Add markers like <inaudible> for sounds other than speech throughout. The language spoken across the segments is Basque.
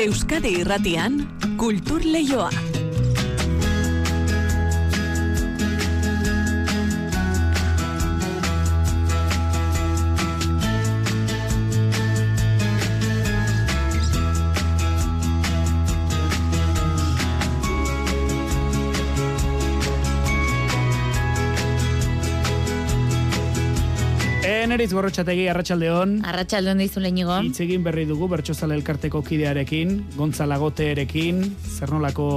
Euskadi Irratian Kultur Leioa. Eneritz gorrotxategi, arratsaldeon. Arratxaldeon dizu lehenigo. Hitz egin berri dugu bertsozale elkarteko kidearekin, gontzalagoteerekin, zer nolako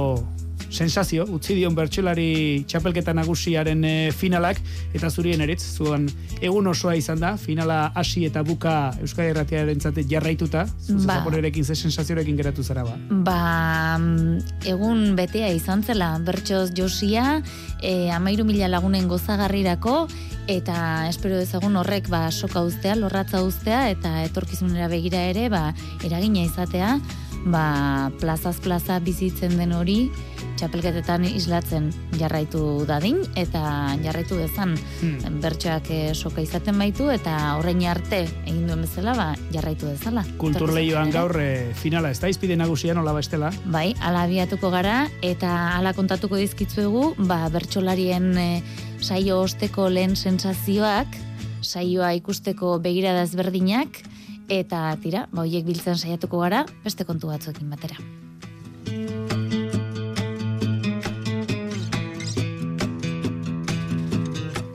sensazio, utzi dion bertsolari txapelketa nagusiaren eh, finalak, eta zurien eritz, zuan egun osoa izan da, finala hasi eta buka Euskadi Erratiaren zate jarraituta, ba. ze sensaziorekin geratu zara ba? Ba, mm, egun betea izan zela, bertsoz josia, e, amairu mila lagunen gozagarrirako, eta espero dezagun horrek ba soka ustea, lorratza ustea eta etorkizunera begira ere ba eragina izatea, ba plazaz plaza bizitzen den hori txapelketetan islatzen jarraitu dadin eta jarraitu dezan hmm. bertsoak eh, soka izaten baitu eta horrein arte egin duen bezala ba jarraitu dezala. Kultur leioan gaur e, finala ez da izpide nagusia nola bestela? Bai, ala abiatuko gara eta ala kontatuko dizkitzuegu ba bertsolarien e, saio osteko lehen sensazioak, saioa ikusteko begirada ezberdinak eta tira, ba biltzen saiatuko gara beste kontu batzuekin batera.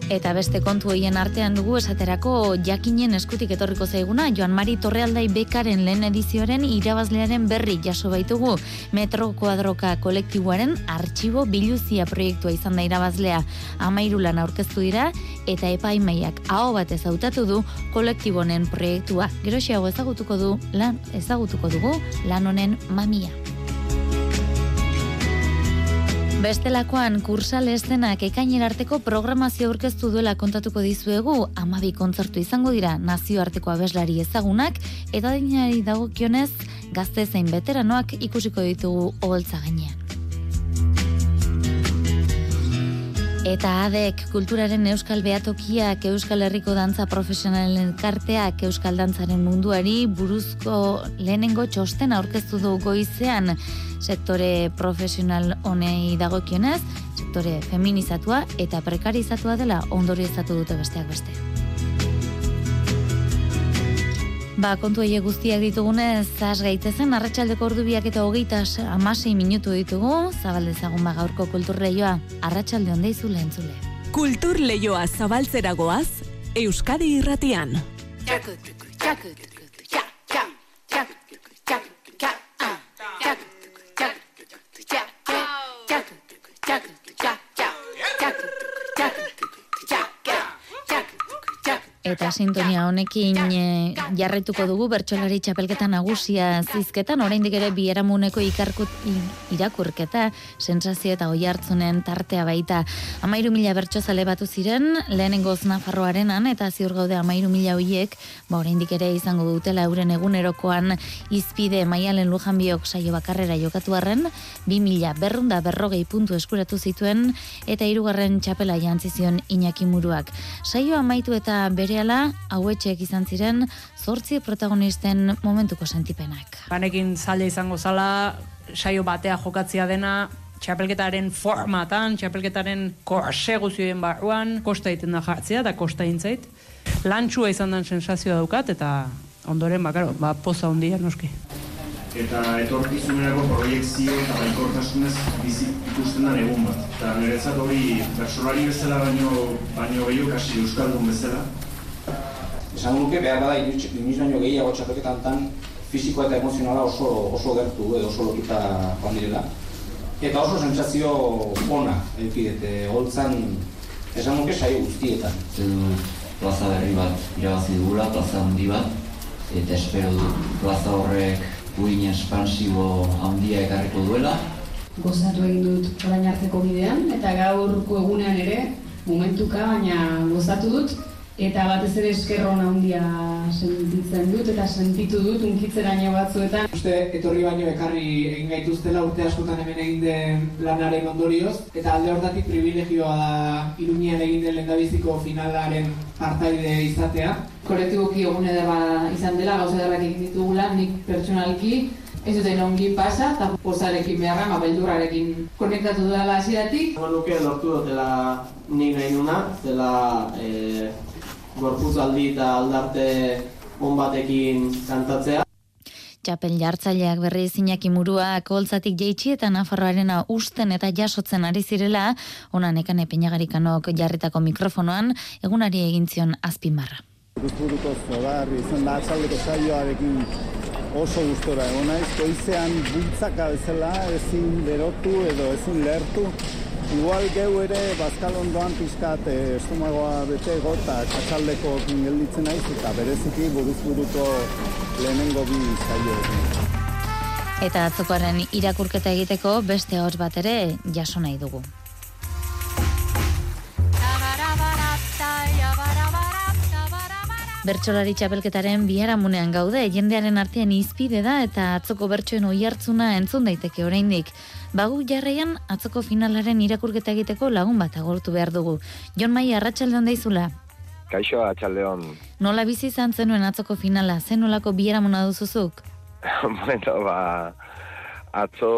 Eta beste kontu hoien artean dugu esaterako jakinen eskutik etorriko zaiguna, Joan Mari Torrealdai Bekaren lehen edizioaren irabazlearen berri jaso baitugu Metro Kuadroka kolektiboaren artxibo biluzia proiektua izan da irabazlea amairu lan aurkeztu dira eta epaimaiak hau bat ezautatu du kolektibonen proiektua. Geroxiago ezagutuko du lan ezagutuko dugu lan honen mamia. Bestelakoan kursal estenak ekainer arteko programazio aurkeztu duela kontatuko dizuegu, amabi kontzertu izango dira nazioarteko abeslari ezagunak, eta dinari dagokionez gazte zein veteranoak ikusiko ditugu oholtza gainean. Eta adek kulturaren euskal behatokiak euskal herriko dantza profesionalen karteak euskal dantzaren munduari buruzko lehenengo txosten aurkeztu du goizean sektore profesional honei dagokionez, sektore feminizatua eta prekarizatua dela ondoriozatu dute besteak beste. Ba, kontu eie guztiak ditugunez, zaz gaitezen, arratsaldeko ordubiak eta hogeita amasei minutu ditugu, zabaldezagun ba gaurko kulturleioa, arratsalde onde izu lehen zule. Kulturleioa zabaltzeragoaz, Euskadi irratian. Eta sintonia honekin e, jarretuko dugu bertsolari txapelketa nagusia zizketan, oraindik ere bieramuneko ikarkut irakurketa, sensazio eta oi hartzunen tartea baita. Amairu mila bertsozale batu ziren, lehenengo Nafarroarenan eta ziur gaude amairu mila hoiek, ba oraindik ere izango dutela euren egunerokoan izpide maialen lujan biok saio bakarrera jokatu arren, bi mila berrunda berrogei puntu eskuratu zituen, eta hirugarren txapela jantzizion Iñaki Muruak. Saio amaitu eta bere berehala hauetxeek izan ziren zortzi protagonisten momentuko sentipenak. Banekin zaila izango zala, saio batea jokatzia dena, txapelketaren formatan, txapelketaren korse guzioen barruan, kosta egiten da jartzea eta kosta intzait. Lantxua izan den sensazioa daukat eta ondoren bakaro, ba, poza hondia noski. Eta etorkizunerako proiektzio eta baikortasunez bizi ikusten da egun bat. Eta niretzat hori personali bezala baino, baino gehiago kasi euskaldun bezala, esan nuke behar bada inoiz baino gehiago txapelketan tan fizikoa eta emozionala oso, oso gertu edo oso lotuta joan direla. Eta oso sentsazio ona edukidete, holtzan esan nuke saio guztietan. Zedu plaza berri bat irabazi dugula, plaza handi bat, eta espero du plaza horrek guin espansibo handia ekarriko duela. Gozatu egin dut orain hartzeko bidean, eta gaurko egunean ere, momentuka, baina gozatu dut, eta batez ere eskerron handia sentitzen dut eta sentitu dut unkitzeraino batzuetan. Uste etorri baino ekarri egin gaituztela urte askotan hemen egin den lanaren ondorioz eta alde hortatik privilegioa da Iruñean egin den lendabiziko finalaren partaide izatea. Kolektiboki egun ederra izan dela, gauza ederrak egin ditugula, nik pertsonalki ez duten ongi pasa, eta pozarekin beharra, ma beldurrarekin konektatu dela hasieratik. Eman nuke lortu dutela nik nahi nuna, dela e, gorpuzaldi eta aldarte on batekin kantatzea. Txapel jartzaileak berri izinak imurua koltzatik jeitsi eta Nafarroarena usten eta jasotzen ari zirela, onan ekan epeñagarikanok jarritako mikrofonoan, egunari egin zion azpimarra. Guzturuko zogar, izan da atzaldeko saioarekin oso gustora egon naiz, goizean bultzaka bezala ezin berotu edo ezin lehertu, Igual geu ere bazkalondoan pixkat eh, estomagoa bete gota katsaldeko gelditzen naiz eta bereziki buruz buruko lehenengo bi zaio. Eta atzokoaren irakurketa egiteko beste hor bat ere jaso nahi dugu. Bertsolari txapelketaren biharamunean gaude, jendearen artean izpide da eta atzoko bertsoen oi hartzuna entzun daiteke oraindik. Bagu jarraian atzoko finalaren irakurketa egiteko lagun bat agortu behar dugu. Jon Mai, arratsaldeon daizula. Kaixo, atxaldeon. Nola bizi izan zenuen atzoko finala, zen nolako biharamuna duzuzuk? <laughs> bueno, ba, atzo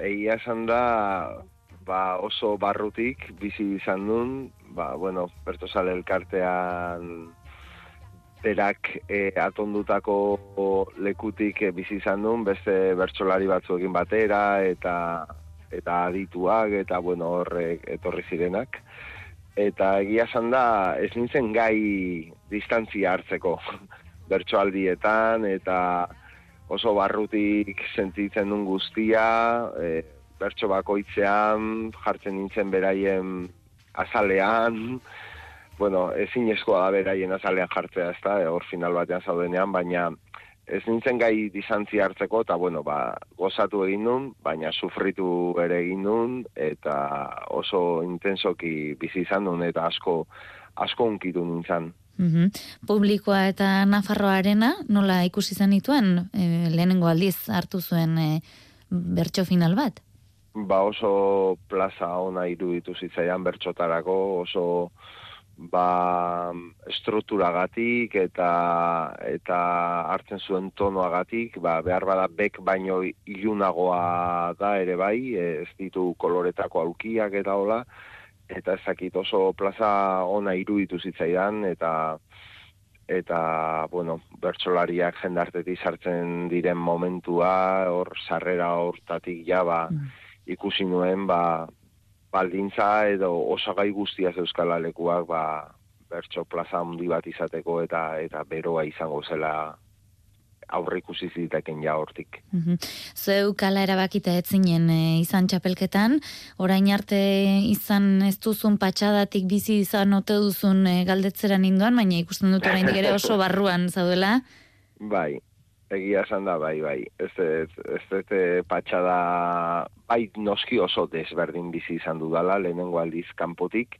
egia esan da, ba, oso barrutik bizi izan duen, ba, bueno, Bertosale elkartean berak e, atondutako lekutik e, bizi izan duen, beste bertsolari batzuekin batera, eta eta adituak, eta bueno, horrek etorri zirenak. Eta egia esan da, ez nintzen gai distantzia hartzeko <laughs> bertsoaldietan, eta oso barrutik sentitzen duen guztia, e, bertso bakoitzean, jartzen nintzen beraien azalean, bueno, ezin eskoa da beraien azalean jartzea, ez da, hor final batean zaudenean, baina ez nintzen gai dizantzi hartzeko, eta bueno, ba, gozatu egin nun, baina sufritu ere egin nun, eta oso intensoki bizi izan nun, eta asko, asko unkitu nintzen. Mm Publikoa eta Nafarroarena, nola ikusi zen dituen, e, lehenengo aldiz hartu zuen e, bertso final bat? Ba oso plaza ona iruditu zitzaian bertxotarako, oso ba estrukturagatik eta eta hartzen zuen tonoagatik, ba behar bada bek baino ilunagoa da ere bai, ez ditu koloretako aukiak eta hola eta ezakit oso plaza ona iruditu zitzaidan eta eta bueno, bertsolariak jendartetik sartzen diren momentua, hor sarrera hortatik ja ba mm. ikusi nuen ba baldintza edo osagai guztiaz euskal alekuak ba, bertso plaza handi bat izateko eta eta beroa izango zela aurre ikusi ziteken ja hortik. Mm -hmm. Zeu kala erabakita etzinen e, izan txapelketan, orain arte izan ez duzun patxadatik bizi izan ote duzun e, galdetzera ninduan, baina ikusten dut orain ere oso barruan zaudela. <laughs> Bai, egia esan da, bai, bai. Ez ez, ez, ez patxada, bai noski oso desberdin bizi izan dudala, lehenengo aldiz kanpotik.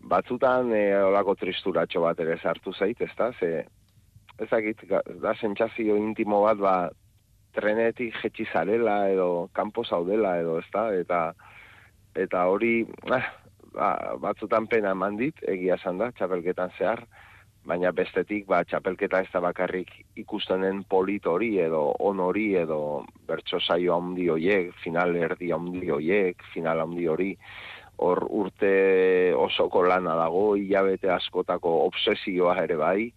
Batzutan, e, olako tristuratxo bat ere sartu zait, ez da, ze, ezakit, da sentsazio intimo bat, ba, trenetik jetxi zarela, edo, kanpo zaudela, edo, ez da, eta, eta hori, ah, ba, batzutan pena mandit, egia esan da, txapelketan zehar, baina bestetik ba txapelketa ez da bakarrik ikustenen polit hori edo on hori edo bertso saio handi hoiek, final erdi handi hoiek, final handi hori. Hor urte osoko lana dago, hilabete askotako obsesioa ere bai,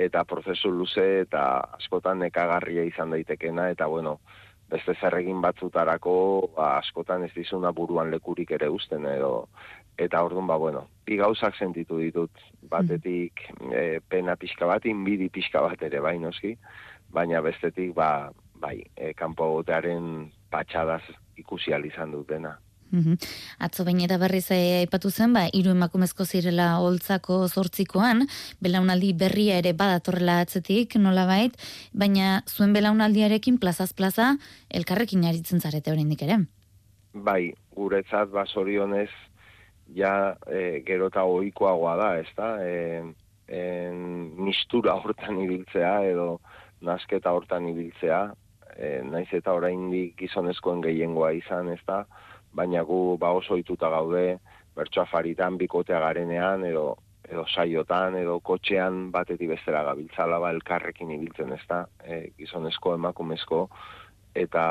eta prozesu luze eta askotan nekagarria izan daitekena, eta bueno, beste zerregin batzutarako ba, askotan ez dizuna buruan lekurik ere usten, edo eta orduan ba bueno, bi gauzak sentitu ditut. Batetik e, pena pixka bat, inbidi pixka bat ere bai noski, baina bestetik ba, bai, e, kanpo gotearen patxadaz ikusi izan dutena. Mm Atzo bain eta berriz eh, aipatu zen, ba, iru emakumezko zirela holtzako zortzikoan, belaunaldi berria ere badatorrela atzetik, nola bait, baina zuen belaunaldiarekin plazaz plaza, elkarrekin aritzen zarete oraindik ere. Bai, guretzat, ba, sorionez, ja e, gero eta oikoagoa da, ez da? E, en, mistura hortan ibiltzea edo nasketa hortan ibiltzea, e, naiz eta oraindik gizonezkoen gehiengoa izan, ez da? Baina gu ba oso ituta gaude, bertsoa faritan bikotea garenean, edo edo saiotan, edo kotxean batetik bestera gabiltzala ba elkarrekin ibiltzen ez da, e, gizonezko emakumezko, eta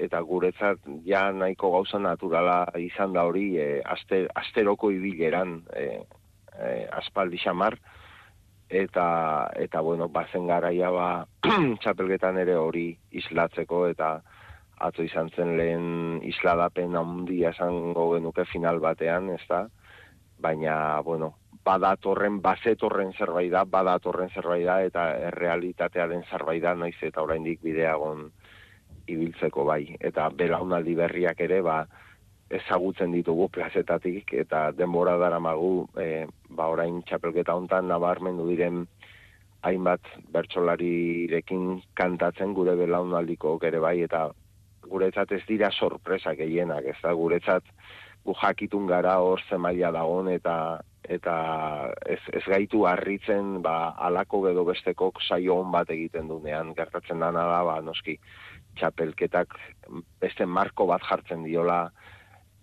eta guretzat ja nahiko gauza naturala izan da hori e, aster, asteroko ibileran e, e, aspaldi xamar eta eta bueno bazen garaia ba <clears throat> txapelketan ere hori islatzeko eta atzo izan zen lehen isladapen handia esango genuke final batean, ez? Baina, bueno, badatorren, bazetorren zerbait da, badatorren zerbait da, eta errealitatea den zerbait da, naiz eta oraindik bideagon ibiltzeko bai. Eta belaunaldi berriak ere, ba, ezagutzen ditugu plazetatik, eta denbora dara magu, e, ba, orain txapelketa hontan nabarmendu diren hainbat bertsolarirekin kantatzen gure belaunaldiko ere bai, eta guretzat ez dira sorpresa gehienak, ez da, guretzat gu jakitun gara hor zemaila dagon, eta eta ez, ez gaitu harritzen ba, alako bedo besteko saio hon bat egiten dunean, gertatzen dana da, ba, noski, txapelketak beste marko bat jartzen diola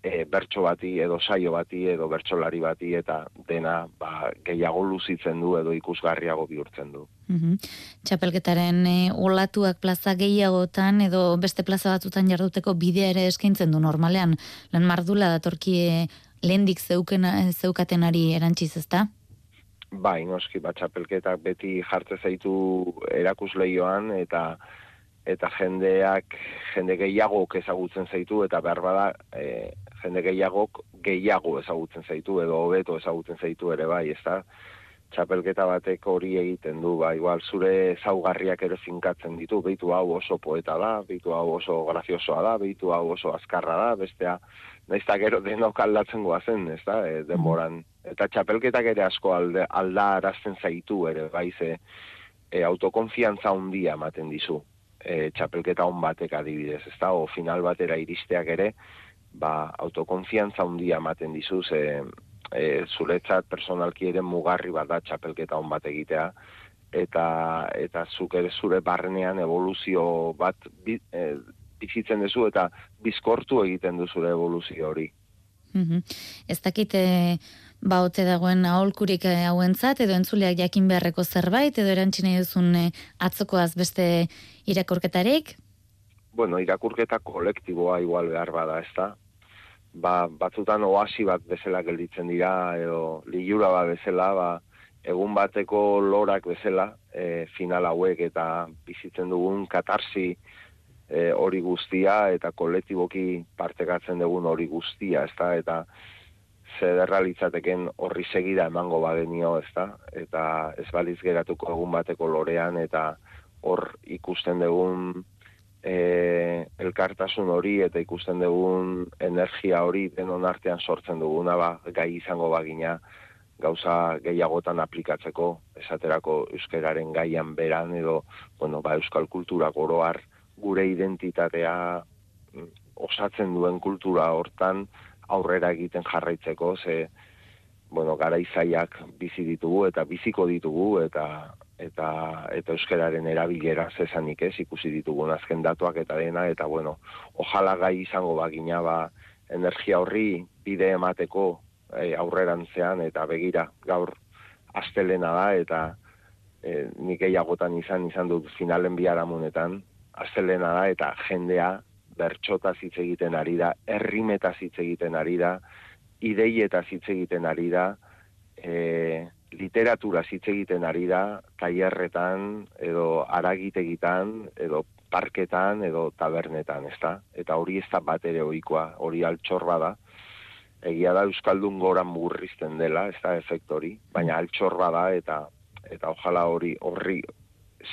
e, bertso bati edo saio bati edo bertsolari bati eta dena ba, gehiago luzitzen du edo ikusgarriago bihurtzen du. Mm Txapelketaren e, olatuak plaza gehiagotan edo beste plaza batzutan jarduteko bidea ere eskaintzen du normalean. Lan mardula datorkie lehendik zeukena, zeukatenari erantziz ezta? Bai, noski, bat txapelketak beti jartze zaitu erakusleioan eta eta jendeak jende gehiagok ezagutzen zaitu eta behar bada e, jende gehiagok gehiago ezagutzen zaitu edo hobeto ezagutzen zaitu ere bai, ezta? Txapelketa batek hori egiten du, ba, igual zure zaugarriak ere finkatzen ditu, behitu hau oso poeta da, behitu hau oso graziosoa da, behitu hau oso azkarra da, bestea, nahiz gero denok aldatzen goazen, ez da, e, demoran. Eta txapelketak ere asko alde, alda arazten zaitu ere, bai, ze, e, autokonfiantza handia ematen dizu e, txapelketa on batek adibidez, ez da, o final batera iristeak ere, ba, autokonfiantza handia ematen dizu, ze e, zuretzat personalki ere mugarri bat da txapelketa on bat egitea, eta eta zuk ere zure barnean evoluzio bat bi, e, bizitzen duzu eta bizkortu egiten du zure evoluzio hori. Mm Ez dakite ba ote dagoen aholkurik eh, hauentzat edo entzuleak jakin beharreko zerbait edo erantzine duzun eh, atzokoaz beste irakurketarik? Bueno, irakurketa kolektiboa igual behar bada, ez da? Ba, batzutan oasi bat bezala gelditzen dira edo ligura bat bezala, ba, egun bateko lorak bezala e, final hauek eta bizitzen dugun katarsi hori guztia eta kolektiboki partekatzen dugun hori guztia, ez da? Eta zederra litzateken horri segida emango badenio, ez da? Eta ez baliz geratuko egun bateko lorean, eta hor ikusten dugun e, elkartasun hori, eta ikusten dugun energia hori denon artean sortzen duguna, ba, gai izango bagina, gauza gehiagotan aplikatzeko, esaterako euskararen gaian beran, edo, bueno, ba, euskal kultura goroar gure identitatea mm, osatzen duen kultura hortan, aurrera egiten jarraitzeko, ze, bueno, gara izaiak bizi ditugu eta biziko ditugu eta eta eta euskararen erabilera zesanik ez ikusi ditugu azken datuak eta dena eta bueno, ojala gai izango bagina ba energia horri bide emateko e, aurrerantzean eta begira gaur astelena da eta e, nik gehiagotan izan izan dut finalen biharamunetan astelena da eta jendea bertxota hitz egiten ari da, errimeta hitz egiten ari da, ideieta hitz egiten ari da, e, literatura hitz egiten ari da, tailerretan edo aragitegitan edo parketan edo tabernetan, ezta? Eta hori ez da bat ere ohikoa, hori altxor bada. Egia da euskaldun gora murrizten dela, ez da efektori, baina altxor bada eta eta ojala hori horri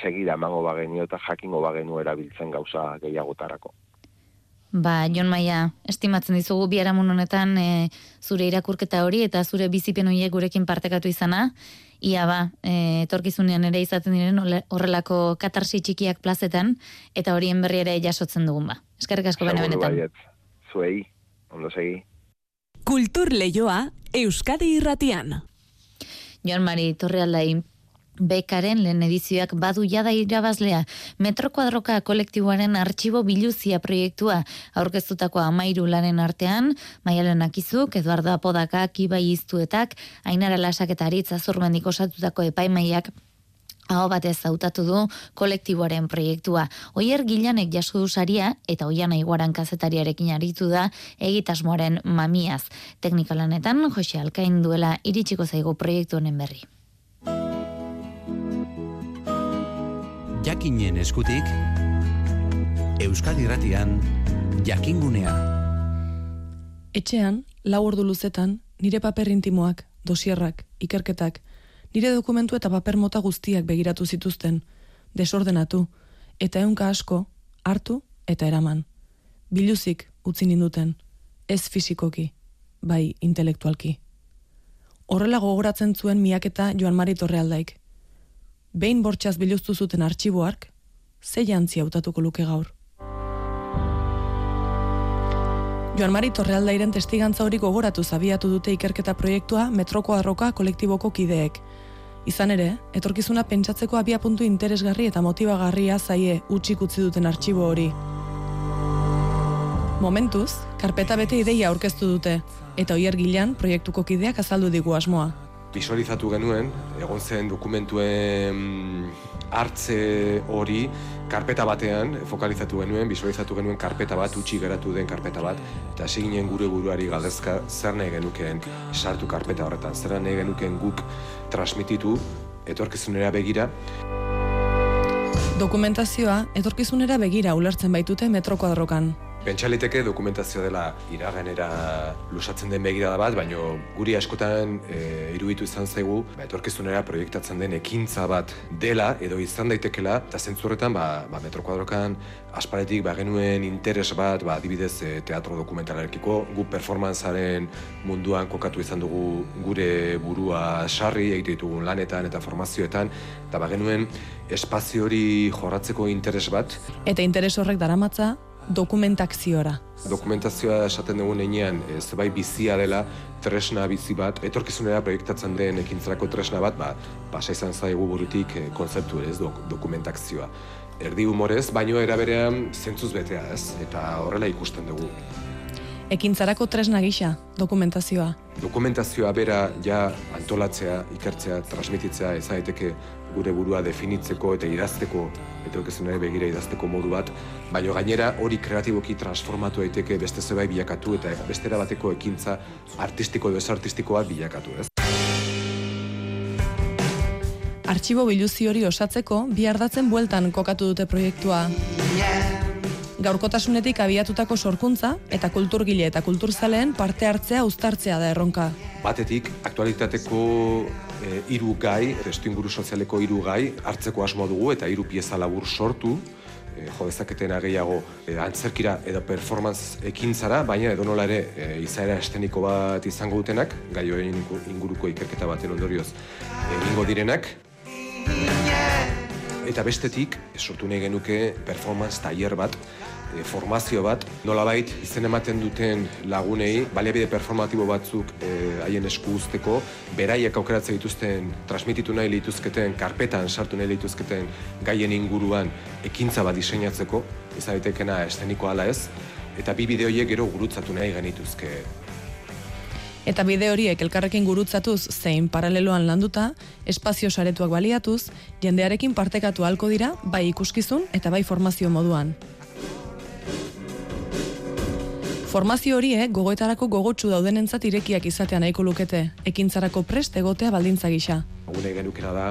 segida emango bagenio eta jakingo bagenu erabiltzen gauza gehiagotarako. Ba, Jon Maia, estimatzen dizugu biaramun honetan e, zure irakurketa hori eta zure bizipen horiek gurekin partekatu izana. Ia ba, e, etorkizunean ere izaten diren horrelako katarsi txikiak plazetan eta horien berri ere jasotzen dugun ba. Eskerrik asko bene benetan. Zuei, ondo segi. Kultur Leioa, Euskadi Irratian. Jon Mari, torre aldai, Bekaren lehen edizioak badu jada irabazlea. Metro kuadroka kolektiboaren artxibo biluzia proiektua aurkeztutako amairu lanen artean, Maialen Akizuk, Eduardo Apodaka, Kibai Iztuetak, Ainara Lasak eta Aritz Azurmendik osatutako epaimaiak hau batez hautatu du kolektiboaren proiektua. Oier gilanek jaso du saria eta oian aiguaran kazetariarekin aritu da egitasmoaren mamiaz. Teknikalanetan, Jose Alkain duela iritsiko zaigu proiektu honen berri. Jakinen eskutik Euskadi Ratian jakingunea. Etxean, lau ordu luzetan, nire paper intimoak, dosierrak, ikerketak, nire dokumentu eta paper mota guztiak begiratu zituzten, desordenatu, eta eunka asko, hartu eta eraman. Biluzik utzi ninduten, ez fisikoki, bai intelektualki. Horrela gogoratzen zuen miaketa Joan Mari Torrealdaik behin bortxaz biluztu zuten artxiboark, ze jantzi hautatuko luke gaur. Joan Mari Torrealdairen testigantza hori gogoratu zabiatu dute ikerketa proiektua Metroko Arroka kolektiboko kideek. Izan ere, etorkizuna pentsatzeko abia puntu interesgarri eta motibagarria zaie utxik utzi duten artxibo hori. Momentuz, karpeta bete ideia aurkeztu dute, eta oier gilan proiektuko kideak azaldu digu asmoa visualizatu genuen, egon zen dokumentuen hartze hori karpeta batean fokalizatu genuen, visualizatu genuen karpeta bat, utxi geratu den karpeta bat, eta hasi ginen gure buruari galdezka zer nahi genukeen sartu karpeta horretan, zer nahi genukeen guk transmititu, etorkizunera begira. Dokumentazioa, etorkizunera begira ulertzen baitute metroko adrokan. Pentsaliteke dokumentazio dela iraganera lusatzen den begirada bat, baino guri askotan e, iruditu izan zaigu, ba, etorkizunera proiektatzen den ekintza bat dela edo izan daitekela, eta zentzurretan ba, ba, metrokuadrokan asparetik ba, genuen interes bat, ba, adibidez e, teatro dokumentalarekiko, gu performanzaren munduan kokatu izan dugu gure burua sarri egite ditugun lanetan eta formazioetan, eta ba, genuen espazio hori jorratzeko interes bat. Eta interes horrek daramatza, dokumentakziora. Dokumentazioa esaten dugun einean, ez bai bizia dela, tresna bizi bat, etorkizunera proiektatzen den ekintzarako tresna bat, ba, pasa izan zaigu burutik e, kontzeptu ez, dok, dokumentakzioa. Erdi humorez, baino eraberean zentzuz betea ez, eta horrela ikusten dugu. Ekintzarako tresna gisa, dokumentazioa. Dokumentazioa bera ja antolatzea, ikertzea, transmititzea, ez daiteke gure burua definitzeko eta idazteko etorkizunari begira idazteko modu bat, baina gainera hori kreatiboki transformatu daiteke beste zebai bilakatu eta bestera bateko ekintza artistiko edo artistikoa bilakatu, ez? Artxibo biluzi hori osatzeko bi ardatzen bueltan kokatu dute proiektua. Gaurkotasunetik abiatutako sorkuntza eta kulturgile eta kulturzaleen parte hartzea uztartzea da erronka. Batetik, aktualitateko e, iru gai, testu inguru sozialeko iru gai, hartzeko asmo dugu eta hiru pieza labur sortu, e, jo dezaketena gehiago e, antzerkira edo performance ekintzara, baina edo nola ere e, izaera esteniko bat izango dutenak, gai inguruko ikerketa baten ondorioz egingo direnak. Eta bestetik, sortu nahi genuke performance tailer bat, e, formazio bat, nolabait izen ematen duten lagunei, baliabide performatibo batzuk e, haien esku usteko, beraiek aukeratzen dituzten, transmititu nahi lituzketen, karpetan sartu nahi lituzketen gaien inguruan ekintza bat diseinatzeko, izan daitekena esteniko ala ez, eta bi bideoiek gero gurutzatu nahi genituzke Eta bide horiek elkarrekin gurutzatuz zein paraleloan landuta, espazio saretuak baliatuz, jendearekin partekatu halko dira, bai ikuskizun eta bai formazio moduan. Formazio horiek gogoetarako gogotsu daudenentzat irekiak izatea nahiko lukete, ekintzarako prest egotea baldintza gisa. Gune genukena da,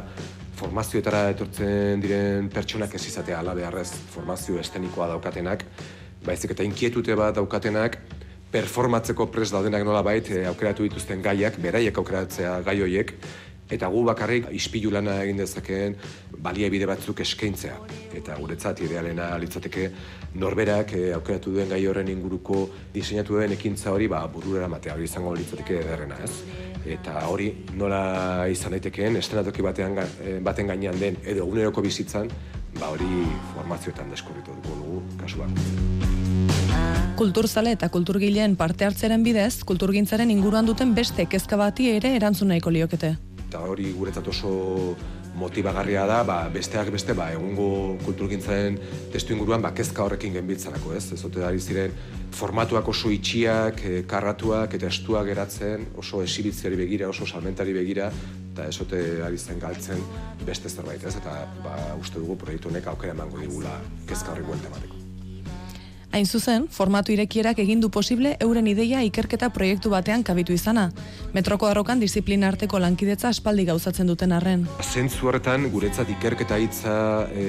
formazioetara etortzen diren pertsonak ez izatea ala beharrez formazio estenikoa daukatenak, baizik eta inkietute bat daukatenak, performatzeko prest daudenak nola bait, eh, aukeratu dituzten gaiak, beraiek aukeratzea gai hoiek, eta gu bakarrik ispilu lana egin dezakeen baliabide batzuk eskaintzea. Eta guretzat idealena litzateke norberak e, aukeratu duen gai horren inguruko diseinatu duen ekintza hori ba, burura matea hori izango litzateke ederrena ez. Eta hori nola izan daitekeen estenatoki batean, eh, baten gainean den edo eguneroko bizitzan, ba hori formazioetan deskurritu dugu kasuak. Kulturzale eta kulturgileen parte hartzeren bidez, kulturgintzaren inguruan duten beste kezka bati ere erantzun nahiko liokete eta hori guretzat oso motibagarria da, ba, besteak beste, ba, egungo kulturgintzaren testu inguruan, ba, kezka horrekin genbitzarako, ez? Ez ote ari ziren, formatuak oso itxiak, e, karratuak eta estuak geratzen, oso esibitziari begira, oso salmentari begira, eta ez ote ari zen galtzen beste zerbait, ez? Eta, ba, uste dugu proiektu honek aukera emango digula kezka horri emateko. Hain zuzen, formatu irekierak egin du posible euren ideia ikerketa proiektu batean kabitu izana. Metroko arrokan disiplina arteko lankidetza aspaldi gauzatzen duten arren. Zentzu horretan, guretzat ikerketa hitza e,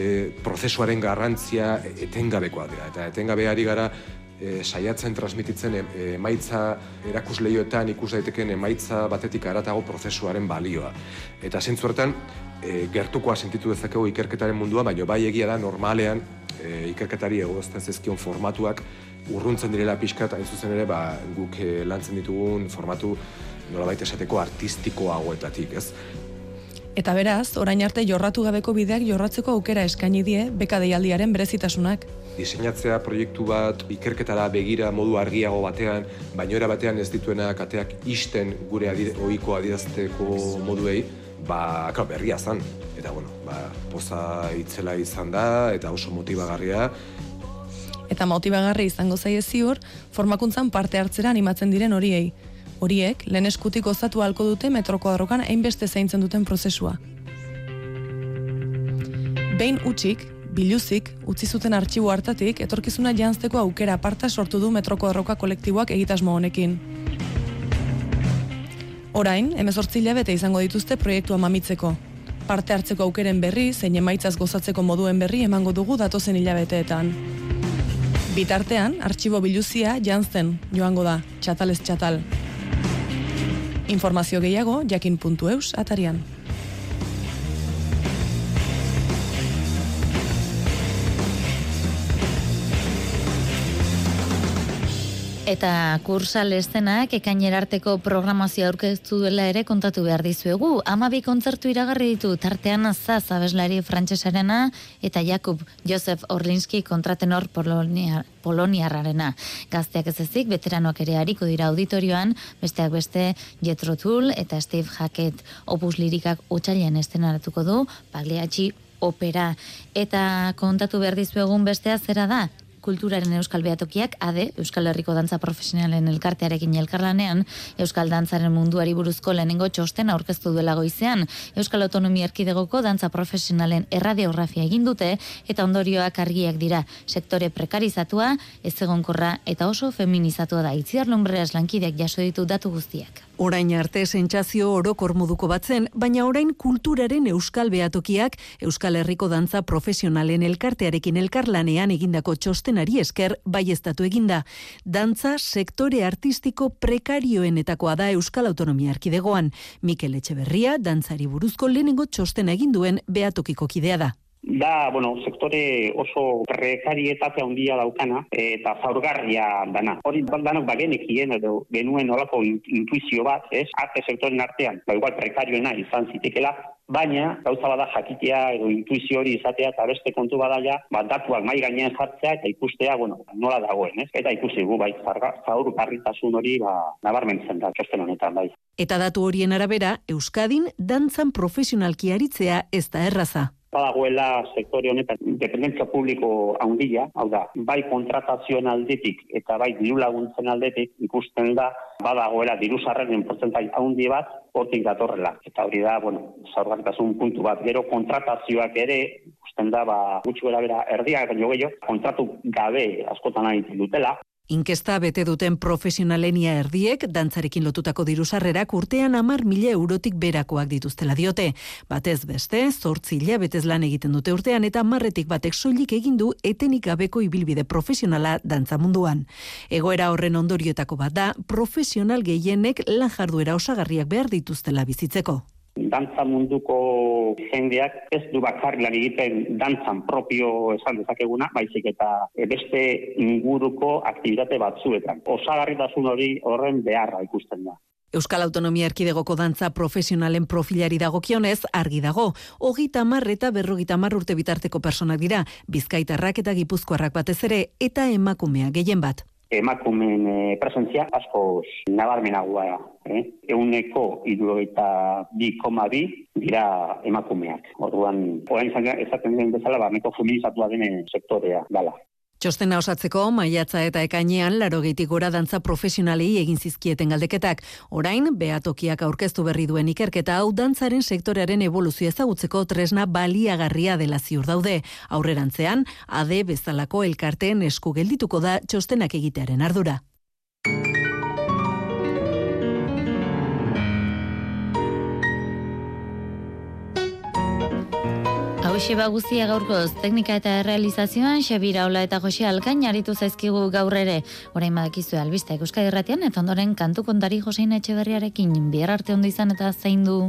prozesuaren garrantzia etengabekoa dira. Eta etengabeari gara e, saiatzen transmititzen e, emaitza erakusleioetan ikus daiteken emaitza batetik aratago prozesuaren balioa. Eta zentzu horretan, e, gertukoa sentitu dezakegu ikerketaren mundua, baina bai egia da normalean e, ikerketari egozten zezkion formatuak urruntzen direla pixka eta zuzen ere ba, guk e, lantzen ditugun formatu nolabait esateko artistikoagoetatik, ez? Eta beraz, orain arte jorratu gabeko bideak jorratzeko aukera eskaini die beka deialdiaren berezitasunak. Diseinatzea proiektu bat ikerketara begira modu argiago batean, baino era batean ez dituena kateak isten gure adire, oiko adirazteko moduei, ba, berria zan, eta bueno, ba, poza itzela izan da, eta oso motibagarria. Eta motibagarri izango zaie ziur, formakuntzan parte hartzera animatzen diren horiei. Horiek, lehen eskutik gozatu halko dute metroko arrokan hainbeste zaintzen duten prozesua. Behin utxik, biluzik, utzi zuten artxibo hartatik, etorkizuna jantzeko aukera aparta sortu du metroko arroka kolektiboak egitasmo honekin. Orain, emezortzi bete izango dituzte proiektua mamitzeko, parte hartzeko aukeren berri, zein emaitzaz gozatzeko moduen berri emango dugu datozen hilabeteetan. Bitartean, artxibo biluzia jantzen joango da, txatalez txatal. Informazio gehiago, jakin.eus atarian. Eta kursa lestenak ekainera arteko programazio aurkeztu duela ere kontatu behar dizuegu. Amabi kontzertu iragarri ditu tartean zaz abeslari frantsesarena eta Jakub Josef Orlinski kontratenor Polonia, Poloniarrarena. Gazteak ez ezik, veteranoak ere hariko dira auditorioan, besteak beste Jetro Tull eta Steve Hackett opus lirikak utxailean estenaratuko du, pagliatxi opera. Eta kontatu behar dizuegun bestea zera da, kulturaren euskal behatokiak, ade, Euskal Herriko Dantza Profesionalen elkartearekin elkarlanean, Euskal Dantzaren munduari buruzko lehenengo txosten aurkeztu duela goizean, Euskal Autonomia Erkidegoko Dantza Profesionalen erradiografia egin dute, eta ondorioak argiak dira, sektore prekarizatua, ez egonkorra eta oso feminizatua da, itziar lumbreaz lankideak jaso ditu datu guztiak. Orain arte sentsazio orokor moduko batzen, baina orain kulturaren euskal behatokiak Euskal Herriko dantza profesionalen elkartearekin elkarlanean egindako txostenari esker baiestatu eginda. Dantza sektore artistiko prekarioenetakoa da Euskal Autonomia Arkidegoan. Mikel Etxeberria, dantzari buruzko lehenengo txosten egin duen behatokiko kidea da. Da, bueno, sektore oso prekarietate handia daukana eta zaurgarria dana. Hori danok bagenekien edo genuen olako intuizio bat, ez? Arte sektoren artean, ba igual prekarioena izan zitekela, baina gauza bada jakitea edo intuizio hori izatea eta beste kontu badaia, ba datuak mai gainean jartzea eta ikustea, bueno, nola dagoen, ez? Eta ikusi gu bai zaurgarritasun hori ba nabarmentzen da txosten honetan bai. Eta datu horien arabera, Euskadin dantzan profesionalki aritzea ez da erraza badagoela sektore honetan dependentzia publiko handia, hau da, bai kontratazioen aldetik eta bai diru laguntzen aldetik ikusten da badagoela diru sarreren portzentai handi bat hortik datorrela. Eta hori da, bueno, zaurgartasun puntu bat. Gero kontratazioak ere, ikusten da, ba, gutxi bera bera erdiak baino gehiago, kontratu gabe askotan ari dutela, Inkesta bete duten profesionalenia erdiek, dantzarekin lotutako dirusarrerak urtean amar mila eurotik berakoak dituztela diote. Batez beste, zortzi betez lan egiten dute urtean eta marretik batek soilik egin du etenik gabeko ibilbide profesionala dantza munduan. Egoera horren ondorioetako bat da, profesional gehienek lan jarduera osagarriak behar dituztela bizitzeko dantza munduko jendeak ez du bakarri lan egiten dantzan propio esan dezakeguna, baizik eta beste inguruko aktivitate batzuetan. Osagarritasun hori horren beharra ikusten da. Euskal Autonomia Erkidegoko dantza profesionalen profilari dagokionez argi dago. Hogita mar eta berrogita mar urte bitarteko personak dira, bizkaitarrak eta gipuzkoarrak batez ere, eta emakumea gehien bat. Emakumeen e, presentzia asko nabarmenagoa da. Eh? Euneko idurogeita bi koma bi dira emakumeak. Orduan, orain esaten den bezala, ba, meko feminizatua dene sektorea dala. Txostena osatzeko, maiatza eta ekainean, larogeitik gora dantza profesionalei egin zizkieten galdeketak. Orain, behatokiak aurkeztu berri duen ikerketa hau dantzaren sektorearen evoluzio ezagutzeko tresna baliagarria dela ziur daude. Aurrerantzean, ade bezalako elkarteen esku geldituko da txostenak egitearen ardura. Hauxe ba guztia gaurkoz, teknika eta realizazioan Xabira Ola eta Jose Alkain aritu zaizkigu gaur ere. Orain badakizu albiste Euskadi Irratian eta ondoren kantu kontari Josein Etxeberriarekin bihar arte ondo izan eta zein du.